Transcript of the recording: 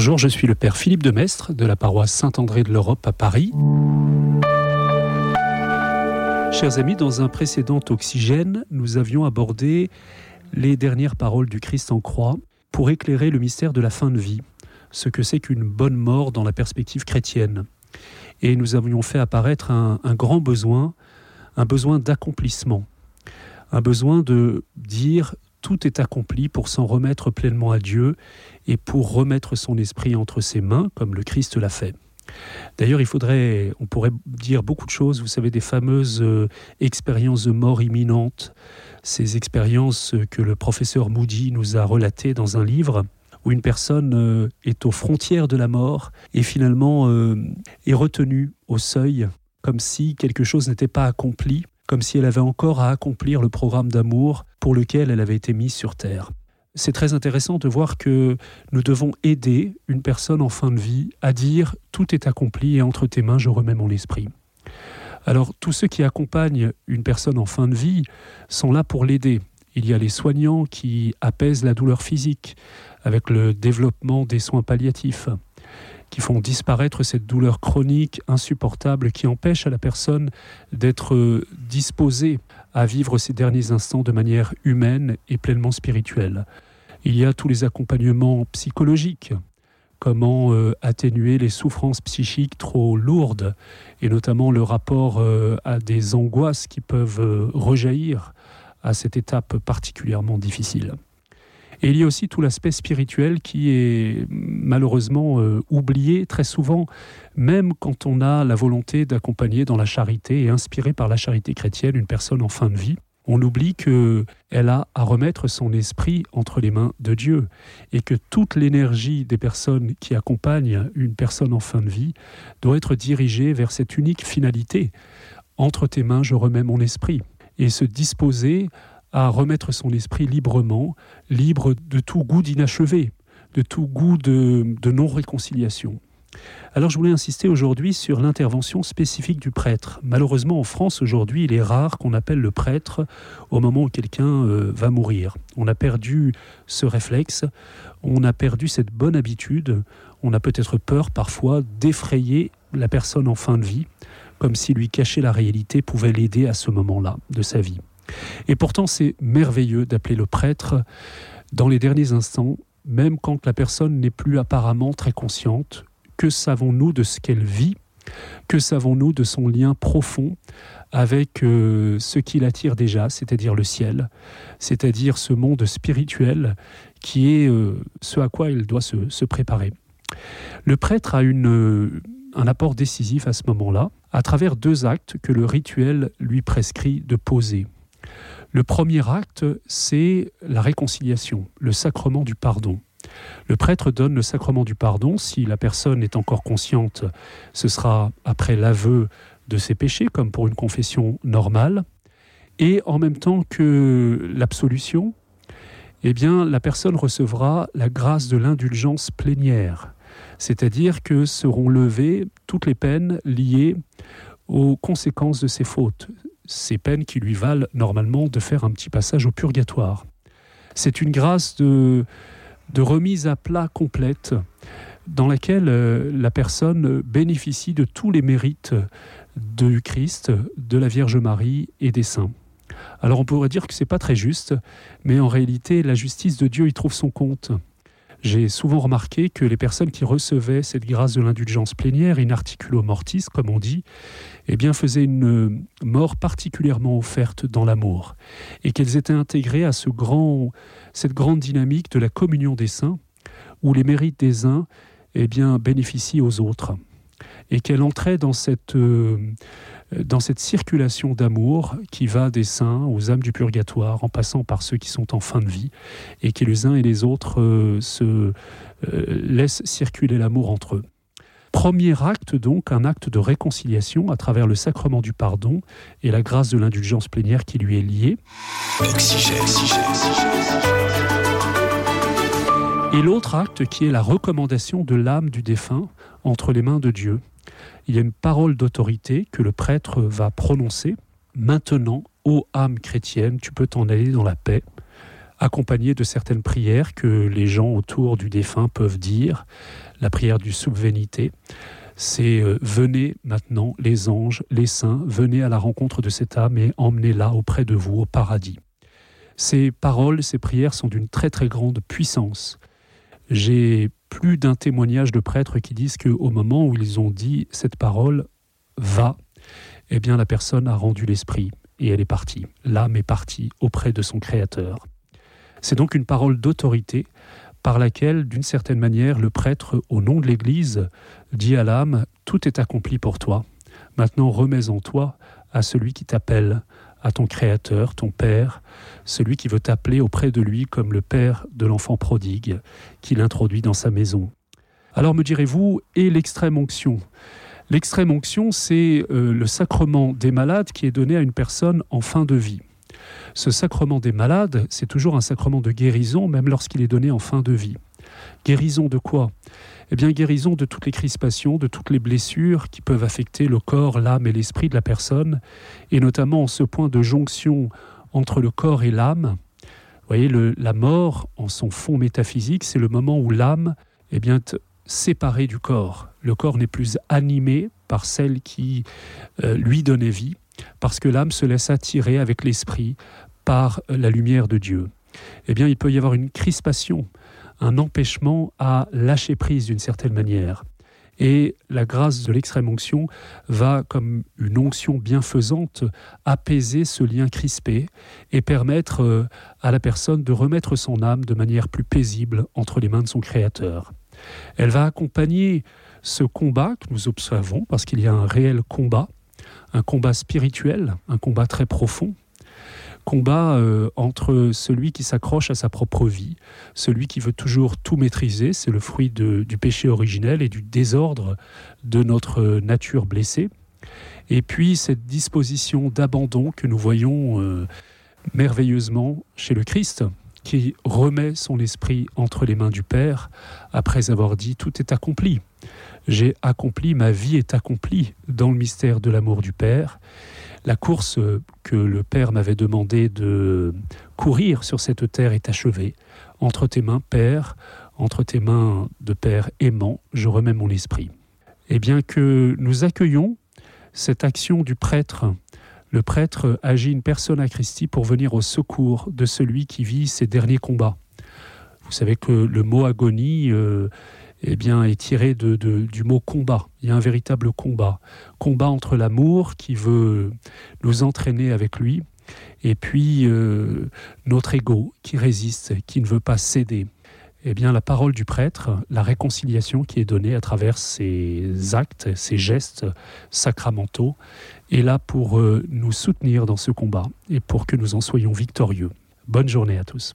Bonjour, je suis le Père Philippe de Mestre de la paroisse Saint-André de l'Europe à Paris. Chers amis, dans un précédent Oxygène, nous avions abordé les dernières paroles du Christ en croix pour éclairer le mystère de la fin de vie, ce que c'est qu'une bonne mort dans la perspective chrétienne. Et nous avions fait apparaître un, un grand besoin, un besoin d'accomplissement, un besoin de dire tout est accompli pour s'en remettre pleinement à Dieu et pour remettre son esprit entre ses mains, comme le Christ l'a fait. D'ailleurs, il faudrait, on pourrait dire beaucoup de choses, vous savez, des fameuses euh, expériences de mort imminente, ces expériences que le professeur Moody nous a relatées dans un livre, où une personne euh, est aux frontières de la mort et finalement euh, est retenue au seuil, comme si quelque chose n'était pas accompli, comme si elle avait encore à accomplir le programme d'amour pour lequel elle avait été mise sur Terre. C'est très intéressant de voir que nous devons aider une personne en fin de vie à dire ⁇ Tout est accompli et entre tes mains je remets mon esprit ⁇ Alors tous ceux qui accompagnent une personne en fin de vie sont là pour l'aider. Il y a les soignants qui apaisent la douleur physique avec le développement des soins palliatifs qui font disparaître cette douleur chronique insupportable qui empêche à la personne d'être euh, disposée à vivre ces derniers instants de manière humaine et pleinement spirituelle. Il y a tous les accompagnements psychologiques, comment euh, atténuer les souffrances psychiques trop lourdes, et notamment le rapport euh, à des angoisses qui peuvent rejaillir à cette étape particulièrement difficile. Et il y a aussi tout l'aspect spirituel qui est malheureusement euh, oublié très souvent, même quand on a la volonté d'accompagner dans la charité et inspiré par la charité chrétienne une personne en fin de vie. On oublie qu'elle a à remettre son esprit entre les mains de Dieu et que toute l'énergie des personnes qui accompagnent une personne en fin de vie doit être dirigée vers cette unique finalité. Entre tes mains, je remets mon esprit. Et se disposer à remettre son esprit librement, libre de tout goût d'inachevé, de tout goût de, non-réconciliation. Alors je voulais insister aujourd'hui sur l'intervention spécifique du prêtre. Malheureusement en France aujourd'hui il est rare qu'on appelle le prêtre au moment où quelqu'un euh, va mourir. On a perdu ce réflexe, on a perdu cette bonne habitude, on a peut-être peur parfois d'effrayer la personne en fin de vie, comme si lui cacher la réalité pouvait l'aider à ce moment-là de sa vie. Et pourtant, c'est merveilleux d'appeler le prêtre dans les derniers instants, même quand la personne n'est plus apparemment très consciente. Que savons-nous de ce qu'elle vit? Que savons-nous de son lien profond avec euh, ce qui l'attire déjà, c'est-à-dire le ciel, c'est-à-dire ce monde spirituel qui est euh, ce à quoi il doit se, préparer? Le prêtre a une, un apport décisif à ce moment-là, à travers deux actes que le rituel lui prescrit de poser. Le premier acte, c'est la réconciliation, le sacrement du pardon. Le prêtre donne le sacrement du pardon. Si la personne est encore consciente, ce sera après l'aveu de ses péchés, comme pour une confession normale. Et en même temps que l'absolution, eh bien, la personne recevra la grâce de l'indulgence plénière, c'est-à-dire que seront levées toutes les peines liées aux conséquences de ses fautes, ces peines qui lui valent normalement de faire un petit passage au purgatoire. C'est une grâce de, remise à plat complète dans laquelle euh, la personne bénéficie de tous les mérites du Christ, de la Vierge Marie et des saints. Alors on pourrait dire que c'est pas très juste, mais en réalité la justice de Dieu y trouve son compte. J'ai souvent remarqué que les personnes qui recevaient cette grâce de l'indulgence plénière, in articulo mortis, comme on dit, eh bien, faisaient une mort particulièrement offerte dans l'amour, et qu'elles étaient intégrées à ce grand, cette grande dynamique de la communion des saints, où les mérites des uns eh bien, bénéficient aux autres, et qu'elles entraient dans cette... Euh, dans cette circulation d'amour qui va des saints aux âmes du purgatoire, en passant par ceux qui sont en fin de vie, et qui les uns et les autres euh, se euh, laissent circuler l'amour entre eux. Premier acte donc, un acte de réconciliation à travers le sacrement du pardon et la grâce de l'indulgence plénière qui lui est liée. Et l'autre acte qui est la recommandation de l'âme du défunt entre les mains de Dieu il y a une parole d'autorité que le prêtre va prononcer. Maintenant, ô âme chrétienne, tu peux t'en aller dans la paix. accompagné de certaines prières que les gens autour du défunt peuvent dire, la prière du subvénité. C'est euh, venez maintenant les anges, les saints, venez à la rencontre de cette âme et emmenez-la auprès de vous au paradis. Ces paroles, ces prières sont d'une très très grande puissance. J'ai plus d'un témoignage de prêtres qui disent qu'au moment où ils ont dit cette parole, va, eh bien la personne a rendu l'esprit et elle est partie. L'âme est partie auprès de son Créateur. C'est donc une parole d'autorité par laquelle, d'une certaine manière, le prêtre, au nom de l'Église, dit à l'âme, Tout est accompli pour toi. Maintenant remets en toi à celui qui t'appelle, à ton Créateur, ton Père, celui qui veut t'appeler auprès de lui comme le Père de l'enfant prodigue, qu'il introduit dans sa maison. Alors me direz-vous, et l'extrême onction? L'extrême onction, c'est euh, le sacrement des malades qui est donné à une personne en fin de vie. Ce sacrement des malades, c'est toujours un sacrement de guérison, même lorsqu'il est donné en fin de vie. Guérison de quoi? Eh bien, guérison de toutes les crispations, de toutes les blessures qui peuvent affecter le corps, l'âme et l'esprit de la personne, et notamment en ce point de jonction entre le corps et l'âme. Vous voyez, la mort, en son fond métaphysique, c'est le moment où l'âme est bien, séparée du corps. Le corps n'est plus animé par celle qui euh, lui donnait vie, parce que l'âme se laisse attirer avec l'esprit par la lumière de Dieu. Eh bien, il peut y avoir une crispation, un empêchement à lâcher prise d'une certaine manière. Et la grâce de l'extrême onction va, comme une onction bienfaisante, apaiser ce lien crispé et permettre euh, à la personne de remettre son âme de manière plus paisible entre les mains de son Créateur. Elle va accompagner ce combat que nous observons, parce qu'il y a un réel combat, un combat spirituel, un combat très profond, combat euh, entre celui qui s'accroche à sa propre vie, celui qui veut toujours tout maîtriser, c'est le fruit du péché originel et du désordre de notre nature blessée, et puis cette disposition d'abandon que nous voyons euh, merveilleusement chez le Christ, qui remet son esprit entre les mains du Père après avoir dit tout est accompli. J'ai accompli, ma vie est accomplie dans le mystère de l'amour du Père la course que le Père m'avait demandé de courir sur cette terre est achevée. Entre tes mains, Père, entre tes mains de Père aimant, je remets mon esprit. Eh bien que nous accueillons cette action du prêtre, le prêtre agit une personne à Christi pour venir au secours de celui qui vit ses derniers combats. Vous savez que le mot agonie euh, eh bien, est tiré du mot combat. Il y a un véritable combat. Combat entre l'amour qui veut nous entraîner avec lui et puis euh, notre ego qui résiste, qui ne veut pas céder. Eh bien, la parole du prêtre, la réconciliation qui est donnée à travers ces actes, ces gestes sacramentaux, est là pour euh, nous soutenir dans ce combat et pour que nous en soyons victorieux. Bonne journée à tous.